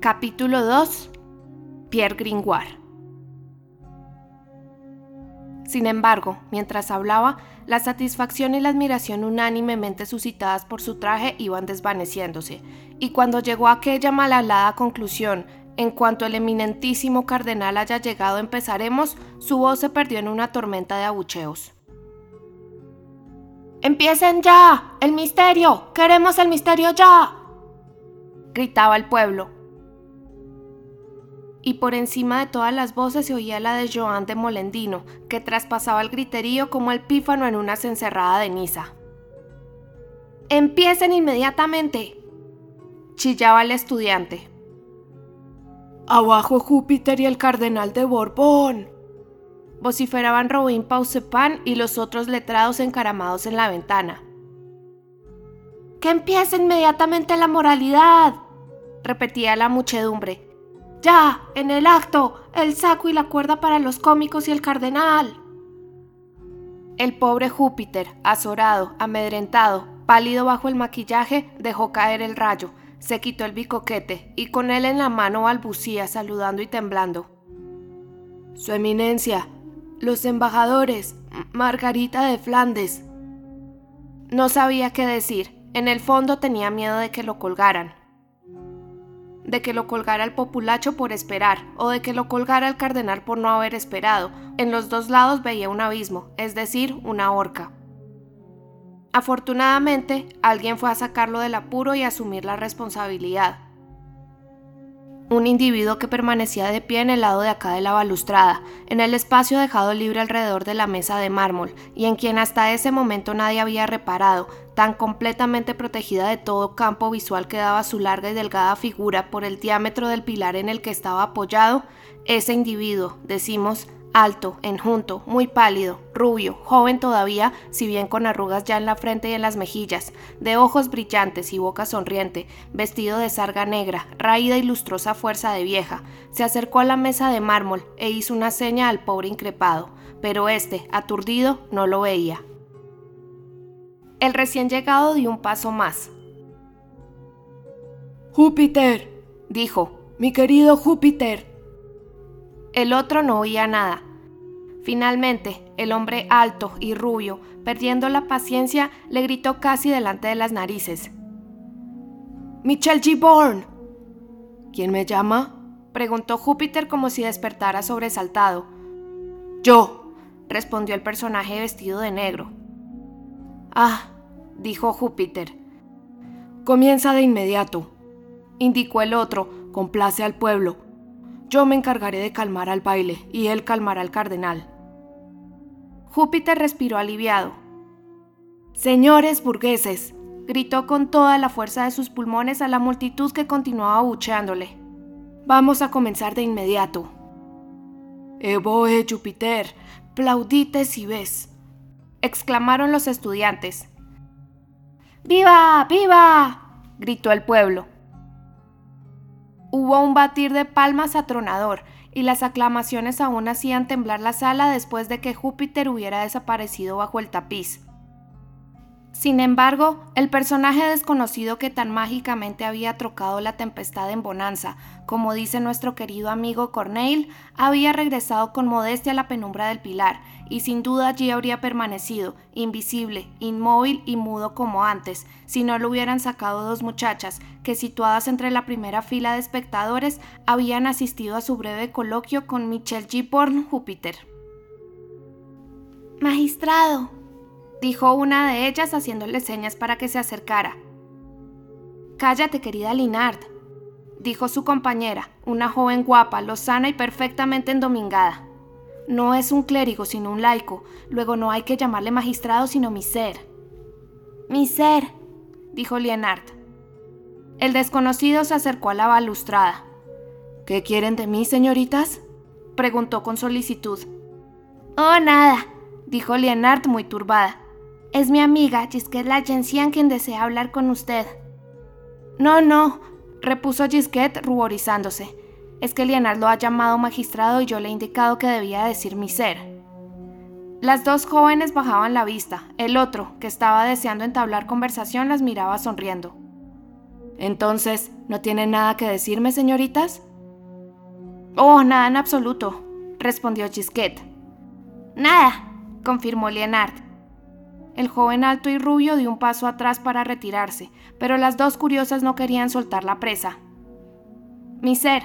Capítulo 2 Pierre Gringoire Sin embargo, mientras hablaba, la satisfacción y la admiración unánimemente suscitadas por su traje iban desvaneciéndose, y cuando llegó a aquella malhalada conclusión, en cuanto el eminentísimo cardenal haya llegado empezaremos, su voz se perdió en una tormenta de abucheos. ¡Empiecen ya! ¡El misterio! ¡Queremos el misterio ya! gritaba el pueblo. Y por encima de todas las voces se oía la de Joan de Molendino, que traspasaba el griterío como el pífano en una cencerrada de Niza. ¡Empiecen inmediatamente! chillaba el estudiante. ¡Abajo Júpiter y el cardenal de Borbón! vociferaban Robin Pausepan y los otros letrados encaramados en la ventana. ¡Que empiece inmediatamente la moralidad! repetía la muchedumbre. ¡Ya! ¡En el acto! ¡El saco y la cuerda para los cómicos y el cardenal! El pobre Júpiter, azorado, amedrentado, pálido bajo el maquillaje, dejó caer el rayo, se quitó el bicoquete y con él en la mano balbucía, saludando y temblando. Su eminencia, los embajadores, Margarita de Flandes. No sabía qué decir. En el fondo tenía miedo de que lo colgaran. De que lo colgara el populacho por esperar, o de que lo colgara el cardenal por no haber esperado. En los dos lados veía un abismo, es decir, una horca. Afortunadamente, alguien fue a sacarlo del apuro y asumir la responsabilidad un individuo que permanecía de pie en el lado de acá de la balustrada, en el espacio dejado libre alrededor de la mesa de mármol, y en quien hasta ese momento nadie había reparado, tan completamente protegida de todo campo visual que daba su larga y delgada figura por el diámetro del pilar en el que estaba apoyado, ese individuo, decimos, alto, enjunto, muy pálido, rubio, joven todavía, si bien con arrugas ya en la frente y en las mejillas, de ojos brillantes y boca sonriente, vestido de sarga negra, raída y lustrosa fuerza de vieja, se acercó a la mesa de mármol e hizo una seña al pobre increpado, pero este, aturdido, no lo veía. El recién llegado dio un paso más. Júpiter, dijo, mi querido Júpiter, el otro no oía nada. Finalmente, el hombre alto y rubio, perdiendo la paciencia, le gritó casi delante de las narices. Michel Giborn. ¿Quién me llama? preguntó Júpiter como si despertara sobresaltado. Yo, respondió el personaje vestido de negro. Ah, dijo Júpiter. Comienza de inmediato, indicó el otro, complace al pueblo yo me encargaré de calmar al baile y él calmará al cardenal. Júpiter respiró aliviado. Señores burgueses, gritó con toda la fuerza de sus pulmones a la multitud que continuaba bucheándole. Vamos a comenzar de inmediato. Evoe Júpiter, plaudite si ves, exclamaron los estudiantes. ¡Viva! ¡Viva! gritó el pueblo. Hubo un batir de palmas atronador, y las aclamaciones aún hacían temblar la sala después de que Júpiter hubiera desaparecido bajo el tapiz. Sin embargo, el personaje desconocido que tan mágicamente había trocado la tempestad en bonanza, como dice nuestro querido amigo Corneille, había regresado con modestia a la penumbra del pilar, y sin duda allí habría permanecido, invisible, inmóvil y mudo como antes, si no lo hubieran sacado dos muchachas, que situadas entre la primera fila de espectadores, habían asistido a su breve coloquio con Michel Giborn Júpiter. Magistrado, dijo una de ellas haciéndole señas para que se acercara. Cállate, querida Linard, dijo su compañera, una joven guapa, lozana y perfectamente endomingada. No es un clérigo, sino un laico. Luego no hay que llamarle magistrado, sino mi ser. Mi ser, dijo Lienard. El desconocido se acercó a la balustrada. ¿Qué quieren de mí, señoritas? preguntó con solicitud. Oh, nada, dijo Lienard muy turbada. Es mi amiga Gisquet Lagencian quien desea hablar con usted. No, no, repuso Gisquet ruborizándose. Es que Lienard lo ha llamado magistrado y yo le he indicado que debía decir mi ser. Las dos jóvenes bajaban la vista. El otro, que estaba deseando entablar conversación, las miraba sonriendo. Entonces, ¿No tienen nada que decirme, señoritas? Oh, nada en absoluto, respondió Gisquet. Nada, confirmó Leonard. El joven alto y rubio dio un paso atrás para retirarse, pero las dos curiosas no querían soltar la presa. Miser,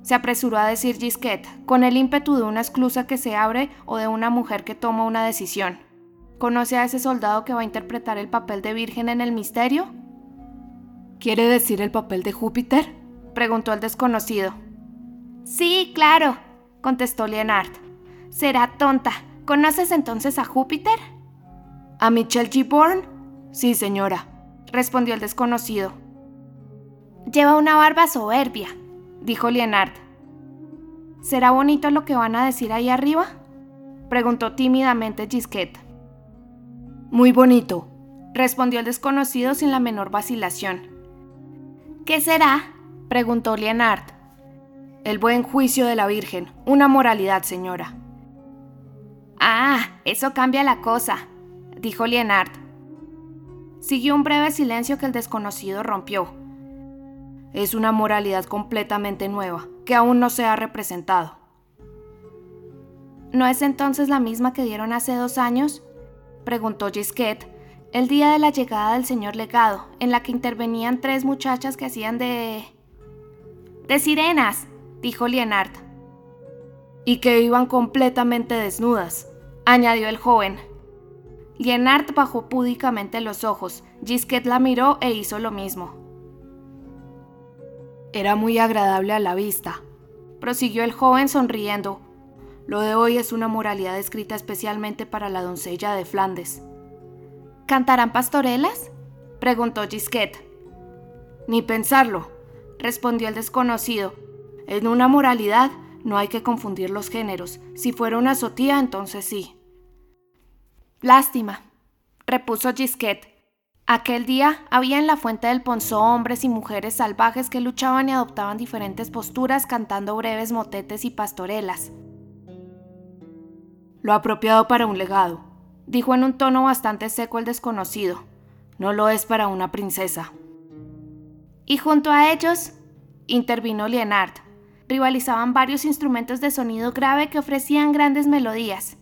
se apresuró a decir Gisquet, con el ímpetu de una esclusa que se abre o de una mujer que toma una decisión. ¿Conoce a ese soldado que va a interpretar el papel de Virgen en el misterio? ¿Quiere decir el papel de Júpiter? preguntó el desconocido. Sí, claro, contestó Leonard. Será tonta. ¿Conoces entonces a Júpiter? ¿A Michelle G. Bourne? Sí, señora, respondió el desconocido. Lleva una barba soberbia, dijo Leonard. ¿Será bonito lo que van a decir ahí arriba? preguntó tímidamente Gisquet. Muy bonito, respondió el desconocido sin la menor vacilación. ¿Qué será? preguntó Leonard. El buen juicio de la Virgen, una moralidad, señora. Ah, eso cambia la cosa, dijo Leonard. Siguió un breve silencio que el desconocido rompió. Es una moralidad completamente nueva, que aún no se ha representado. ¿No es entonces la misma que dieron hace dos años? preguntó Gisquet, el día de la llegada del señor legado, en la que intervenían tres muchachas que hacían de... de sirenas, dijo Leonard. Y que iban completamente desnudas, añadió el joven. Leonard bajó púdicamente los ojos, Gisquet la miró e hizo lo mismo. Era muy agradable a la vista, prosiguió el joven sonriendo, lo de hoy es una moralidad escrita especialmente para la doncella de Flandes. ¿Cantarán pastorelas? preguntó Gisquet. Ni pensarlo, respondió el desconocido. En una moralidad no hay que confundir los géneros. Si fuera una sotía, entonces sí. Lástima, repuso Gisquet. Aquel día había en la fuente del Ponzó hombres y mujeres salvajes que luchaban y adoptaban diferentes posturas cantando breves motetes y pastorelas. Lo apropiado para un legado, dijo en un tono bastante seco el desconocido. No lo es para una princesa. Y junto a ellos, intervino Leonard, rivalizaban varios instrumentos de sonido grave que ofrecían grandes melodías.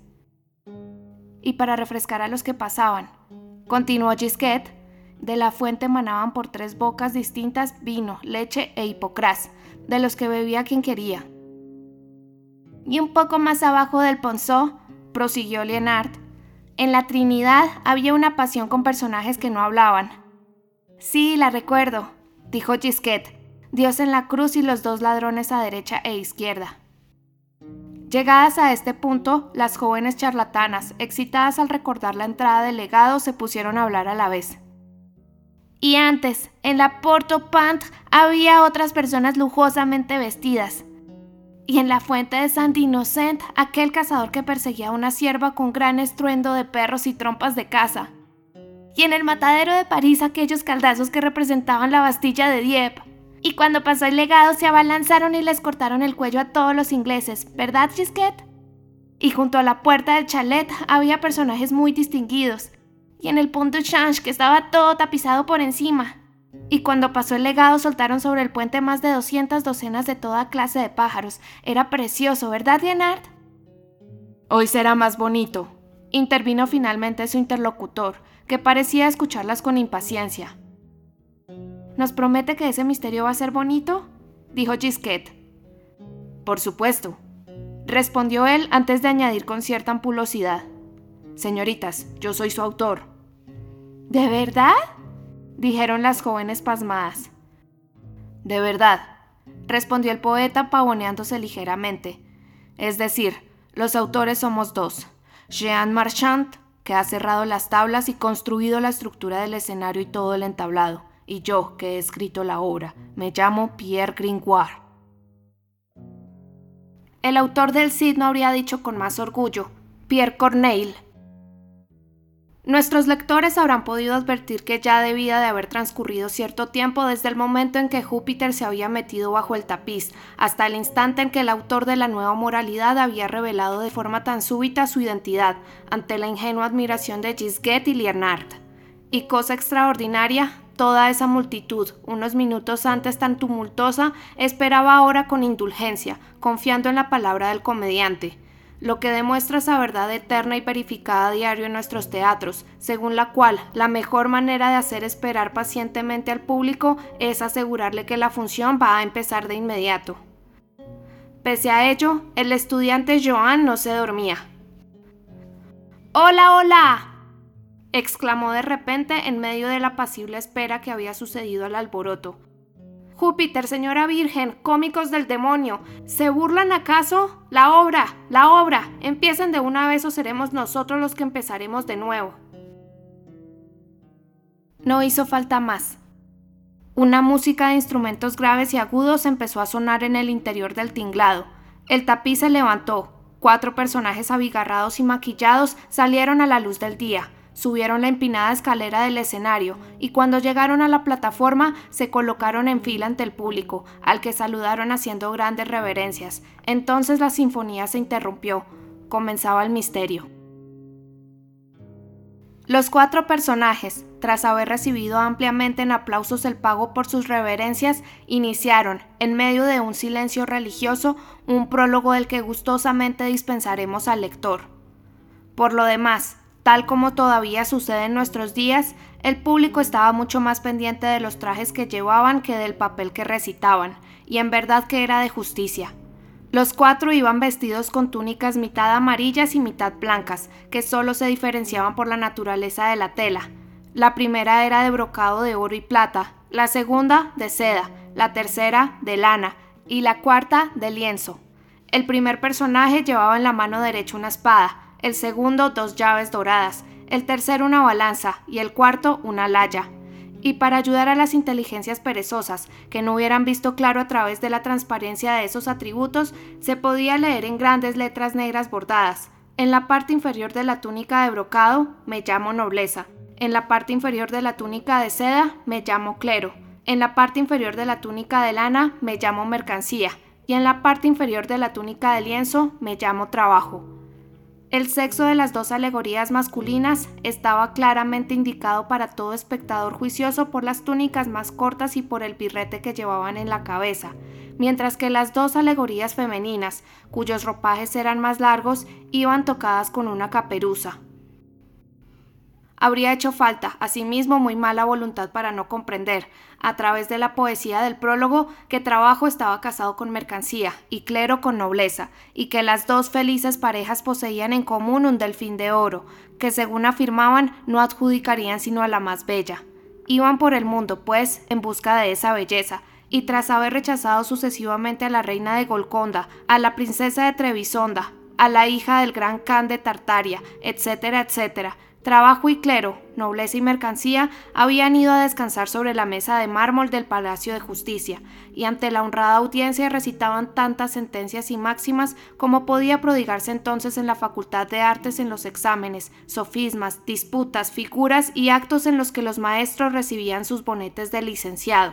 Y para refrescar a los que pasaban, continuó Gisquet, de la fuente emanaban por tres bocas distintas vino, leche e hipocrás, de los que bebía quien quería. Y un poco más abajo del ponzó, prosiguió Leonard, en la Trinidad había una pasión con personajes que no hablaban. Sí, la recuerdo, dijo Gisquet, Dios en la cruz y los dos ladrones a derecha e izquierda. Llegadas a este punto, las jóvenes charlatanas, excitadas al recordar la entrada del legado, se pusieron a hablar a la vez. Y antes, en la Porto Pant había otras personas lujosamente vestidas, y en la fuente de Saint Innocent aquel cazador que perseguía a una sierva con gran estruendo de perros y trompas de caza. Y en el matadero de París aquellos caldazos que representaban la Bastilla de Dieppe. Y cuando pasó el legado se abalanzaron y les cortaron el cuello a todos los ingleses, ¿verdad, Gisquet? Y junto a la puerta del chalet había personajes muy distinguidos. Y en el Pont de Change que estaba todo tapizado por encima, y cuando pasó el legado soltaron sobre el puente más de 200 docenas de toda clase de pájaros. Era precioso, ¿verdad, Leonard? Hoy será más bonito, intervino finalmente su interlocutor, que parecía escucharlas con impaciencia. ¿Nos promete que ese misterio va a ser bonito? dijo Gisquet. Por supuesto, respondió él antes de añadir con cierta ampulosidad. Señoritas, yo soy su autor. ¿De verdad? dijeron las jóvenes pasmadas. De verdad, respondió el poeta pavoneándose ligeramente. Es decir, los autores somos dos. Jean Marchand, que ha cerrado las tablas y construido la estructura del escenario y todo el entablado, y yo, que he escrito la obra. Me llamo Pierre Gringoire. El autor del Cid no habría dicho con más orgullo, Pierre Corneille. Nuestros lectores habrán podido advertir que ya debía de haber transcurrido cierto tiempo desde el momento en que Júpiter se había metido bajo el tapiz, hasta el instante en que el autor de la nueva moralidad había revelado de forma tan súbita su identidad ante la ingenua admiración de Gisguet y Leonard. Y cosa extraordinaria, Toda esa multitud, unos minutos antes tan tumultuosa, esperaba ahora con indulgencia, confiando en la palabra del comediante, lo que demuestra esa verdad eterna y verificada a diario en nuestros teatros, según la cual la mejor manera de hacer esperar pacientemente al público es asegurarle que la función va a empezar de inmediato. Pese a ello, el estudiante Joan no se dormía. ¡Hola, hola! Exclamó de repente en medio de la apacible espera que había sucedido al alboroto. Júpiter, señora Virgen, cómicos del demonio, ¿se burlan acaso? La obra, la obra, empiecen de una vez o seremos nosotros los que empezaremos de nuevo. No hizo falta más. Una música de instrumentos graves y agudos empezó a sonar en el interior del tinglado. El tapiz se levantó. Cuatro personajes abigarrados y maquillados salieron a la luz del día. Subieron la empinada escalera del escenario y cuando llegaron a la plataforma se colocaron en fila ante el público, al que saludaron haciendo grandes reverencias. Entonces la sinfonía se interrumpió. Comenzaba el misterio. Los cuatro personajes, tras haber recibido ampliamente en aplausos el pago por sus reverencias, iniciaron, en medio de un silencio religioso, un prólogo del que gustosamente dispensaremos al lector. Por lo demás, Tal como todavía sucede en nuestros días, el público estaba mucho más pendiente de los trajes que llevaban que del papel que recitaban, y en verdad que era de justicia. Los cuatro iban vestidos con túnicas mitad amarillas y mitad blancas, que solo se diferenciaban por la naturaleza de la tela. La primera era de brocado de oro y plata, la segunda de seda, la tercera de lana y la cuarta de lienzo. El primer personaje llevaba en la mano derecha una espada, el segundo dos llaves doradas, el tercero una balanza y el cuarto una laya. Y para ayudar a las inteligencias perezosas, que no hubieran visto claro a través de la transparencia de esos atributos, se podía leer en grandes letras negras bordadas. En la parte inferior de la túnica de brocado, me llamo nobleza. En la parte inferior de la túnica de seda, me llamo clero. En la parte inferior de la túnica de lana, me llamo mercancía. Y en la parte inferior de la túnica de lienzo, me llamo trabajo. El sexo de las dos alegorías masculinas estaba claramente indicado para todo espectador juicioso por las túnicas más cortas y por el birrete que llevaban en la cabeza, mientras que las dos alegorías femeninas, cuyos ropajes eran más largos, iban tocadas con una caperuza. Habría hecho falta, asimismo, muy mala voluntad para no comprender, a través de la poesía del prólogo, que trabajo estaba casado con mercancía y clero con nobleza, y que las dos felices parejas poseían en común un delfín de oro, que según afirmaban no adjudicarían sino a la más bella. Iban por el mundo, pues, en busca de esa belleza, y tras haber rechazado sucesivamente a la reina de Golconda, a la princesa de Trebisonda, a la hija del gran Khan de Tartaria, etcétera, etcétera, Trabajo y clero, nobleza y mercancía habían ido a descansar sobre la mesa de mármol del Palacio de Justicia, y ante la honrada audiencia recitaban tantas sentencias y máximas como podía prodigarse entonces en la Facultad de Artes en los exámenes, sofismas, disputas, figuras y actos en los que los maestros recibían sus bonetes de licenciado.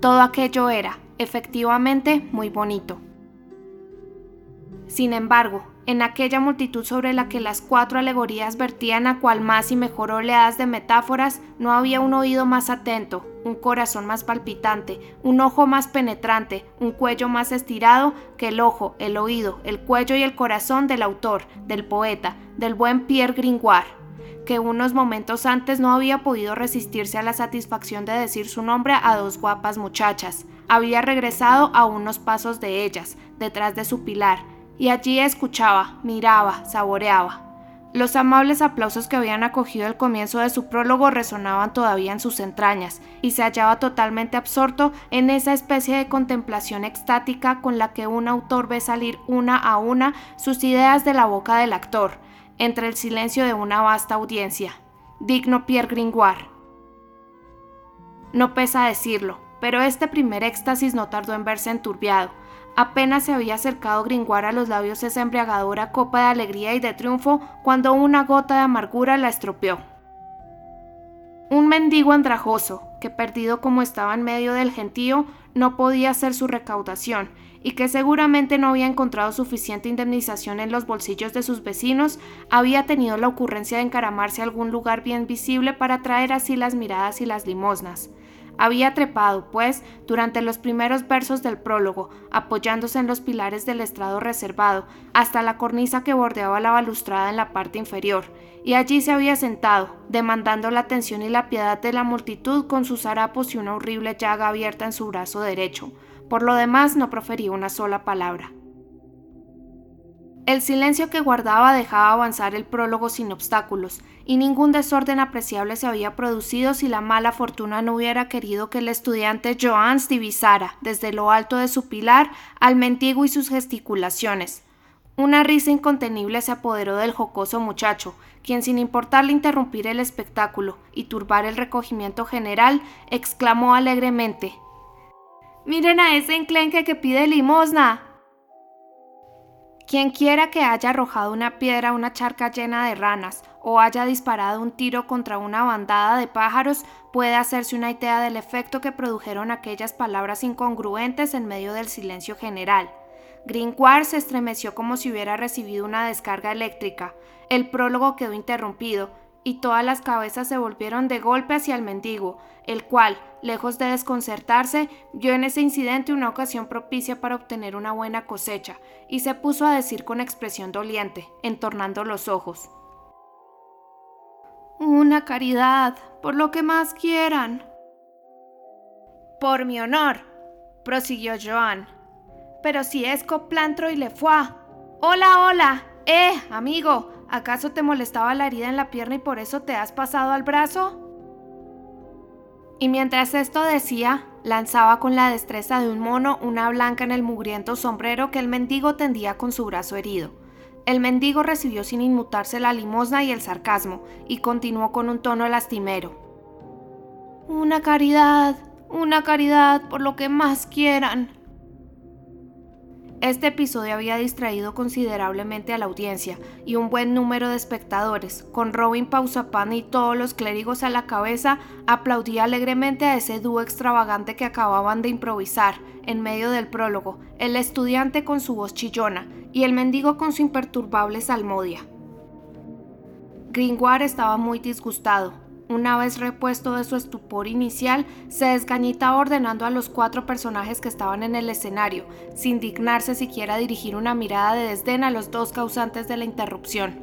Todo aquello era, efectivamente, muy bonito. Sin embargo, en aquella multitud sobre la que las cuatro alegorías vertían a cual más y mejor oleadas de metáforas, no había un oído más atento, un corazón más palpitante, un ojo más penetrante, un cuello más estirado que el ojo, el oído, el cuello y el corazón del autor, del poeta, del buen Pierre Gringoire, que unos momentos antes no había podido resistirse a la satisfacción de decir su nombre a dos guapas muchachas. Había regresado a unos pasos de ellas, detrás de su pilar, y allí escuchaba, miraba, saboreaba. Los amables aplausos que habían acogido el comienzo de su prólogo resonaban todavía en sus entrañas, y se hallaba totalmente absorto en esa especie de contemplación extática con la que un autor ve salir una a una sus ideas de la boca del actor, entre el silencio de una vasta audiencia. Digno Pierre Gringoire. No pesa decirlo, pero este primer éxtasis no tardó en verse enturbiado Apenas se había acercado Gringoire a los labios esa embriagadora copa de alegría y de triunfo cuando una gota de amargura la estropeó. Un mendigo andrajoso, que perdido como estaba en medio del gentío, no podía hacer su recaudación, y que seguramente no había encontrado suficiente indemnización en los bolsillos de sus vecinos, había tenido la ocurrencia de encaramarse a algún lugar bien visible para traer así las miradas y las limosnas. Había trepado, pues, durante los primeros versos del prólogo, apoyándose en los pilares del estrado reservado, hasta la cornisa que bordeaba la balustrada en la parte inferior, y allí se había sentado, demandando la atención y la piedad de la multitud con sus harapos y una horrible llaga abierta en su brazo derecho. Por lo demás no profería una sola palabra. El silencio que guardaba dejaba avanzar el prólogo sin obstáculos, y ningún desorden apreciable se había producido si la mala fortuna no hubiera querido que el estudiante Joans divisara, desde lo alto de su pilar, al mendigo y sus gesticulaciones. Una risa incontenible se apoderó del jocoso muchacho, quien sin importarle interrumpir el espectáculo y turbar el recogimiento general, exclamó alegremente Miren a ese enclenque que pide limosna. Quien quiera que haya arrojado una piedra a una charca llena de ranas o haya disparado un tiro contra una bandada de pájaros puede hacerse una idea del efecto que produjeron aquellas palabras incongruentes en medio del silencio general. Gringoire se estremeció como si hubiera recibido una descarga eléctrica. El prólogo quedó interrumpido y todas las cabezas se volvieron de golpe hacia el mendigo, el cual, lejos de desconcertarse, vio en ese incidente una ocasión propicia para obtener una buena cosecha, y se puso a decir con expresión doliente, entornando los ojos. Una caridad, por lo que más quieran. Por mi honor, prosiguió Joan. Pero si es coplantro y le fue. Hola, hola. Eh, amigo, ¿acaso te molestaba la herida en la pierna y por eso te has pasado al brazo? Y mientras esto decía, lanzaba con la destreza de un mono una blanca en el mugriento sombrero que el mendigo tendía con su brazo herido. El mendigo recibió sin inmutarse la limosna y el sarcasmo, y continuó con un tono lastimero. Una caridad, una caridad por lo que más quieran. Este episodio había distraído considerablemente a la audiencia y un buen número de espectadores, con Robin Pausapan y todos los clérigos a la cabeza, aplaudía alegremente a ese dúo extravagante que acababan de improvisar, en medio del prólogo, el estudiante con su voz chillona y el mendigo con su imperturbable salmodia. Gringoire estaba muy disgustado, una vez repuesto de su estupor inicial, se desgañitaba ordenando a los cuatro personajes que estaban en el escenario, sin dignarse siquiera dirigir una mirada de desdén a los dos causantes de la interrupción.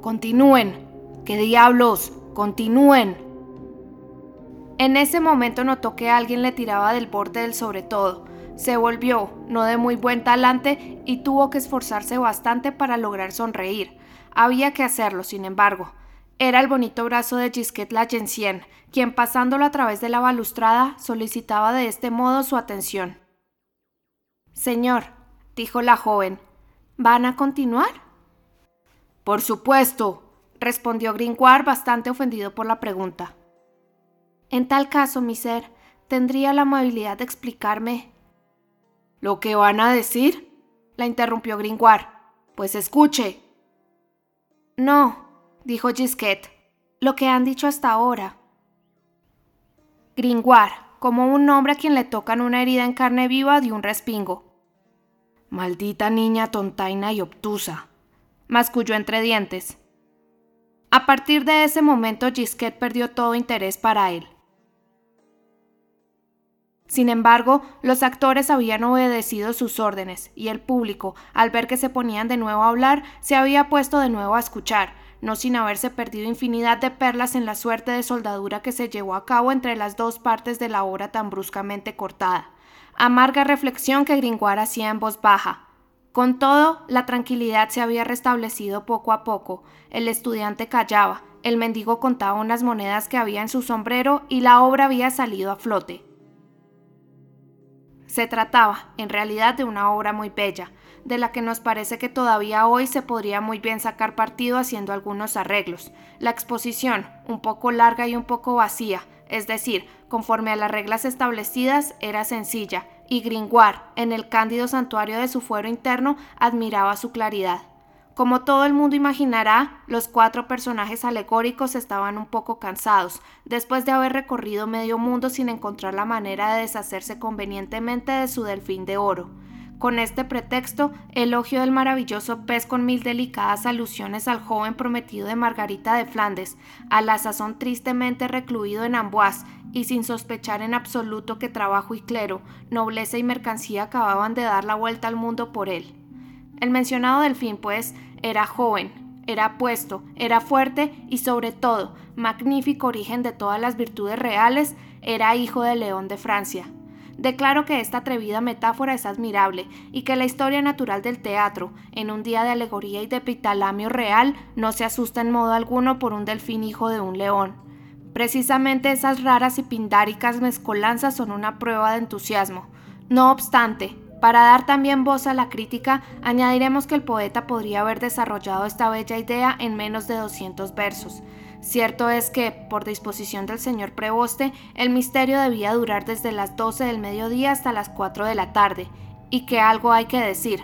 Continúen. ¿Qué diablos? Continúen. En ese momento notó que alguien le tiraba del borde del sobre todo. Se volvió, no de muy buen talante, y tuvo que esforzarse bastante para lograr sonreír. Había que hacerlo, sin embargo. Era el bonito brazo de Gisquet Lagencien, quien pasándolo a través de la balustrada solicitaba de este modo su atención. Señor, dijo la joven, ¿van a continuar? Por supuesto, respondió Gringoire bastante ofendido por la pregunta. En tal caso, mi ser, ¿tendría la amabilidad de explicarme? ¿Lo que van a decir? la interrumpió Gringoire. Pues escuche. No, dijo Gisquet, lo que han dicho hasta ahora. Gringoire, como un hombre a quien le tocan una herida en carne viva, de un respingo. Maldita niña tontaina y obtusa, masculló entre dientes. A partir de ese momento Gisquet perdió todo interés para él. Sin embargo, los actores habían obedecido sus órdenes, y el público, al ver que se ponían de nuevo a hablar, se había puesto de nuevo a escuchar, no sin haberse perdido infinidad de perlas en la suerte de soldadura que se llevó a cabo entre las dos partes de la obra tan bruscamente cortada. Amarga reflexión que Gringoire hacía en voz baja. Con todo, la tranquilidad se había restablecido poco a poco. El estudiante callaba, el mendigo contaba unas monedas que había en su sombrero y la obra había salido a flote. Se trataba, en realidad, de una obra muy bella, de la que nos parece que todavía hoy se podría muy bien sacar partido haciendo algunos arreglos. La exposición, un poco larga y un poco vacía, es decir, conforme a las reglas establecidas, era sencilla, y Gringoire, en el cándido santuario de su fuero interno, admiraba su claridad. Como todo el mundo imaginará, los cuatro personajes alegóricos estaban un poco cansados, después de haber recorrido medio mundo sin encontrar la manera de deshacerse convenientemente de su delfín de oro. Con este pretexto, elogio del maravilloso pez con mil delicadas alusiones al joven prometido de Margarita de Flandes, a la sazón tristemente recluido en Amboise y sin sospechar en absoluto que trabajo y clero, nobleza y mercancía acababan de dar la vuelta al mundo por él. El mencionado delfín, pues, era joven, era apuesto, era fuerte y sobre todo, magnífico origen de todas las virtudes reales, era hijo de León de Francia. Declaro que esta atrevida metáfora es admirable y que la historia natural del teatro, en un día de alegoría y de pitalamio real, no se asusta en modo alguno por un delfín hijo de un león. Precisamente esas raras y pindáricas mezcolanzas son una prueba de entusiasmo. No obstante, para dar también voz a la crítica, añadiremos que el poeta podría haber desarrollado esta bella idea en menos de 200 versos. Cierto es que, por disposición del señor Preboste, el misterio debía durar desde las 12 del mediodía hasta las 4 de la tarde, y que algo hay que decir.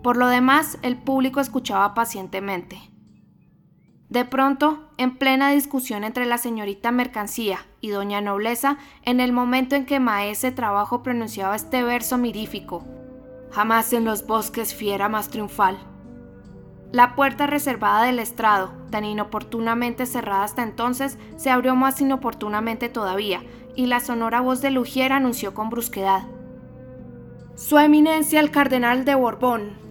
Por lo demás, el público escuchaba pacientemente. De pronto, en plena discusión entre la señorita Mercancía y doña Nobleza, en el momento en que Maese Trabajo pronunciaba este verso mirífico, jamás en los bosques fiera más triunfal. La puerta reservada del estrado, tan inoportunamente cerrada hasta entonces, se abrió más inoportunamente todavía, y la sonora voz de Lugier anunció con brusquedad. Su eminencia el cardenal de Borbón,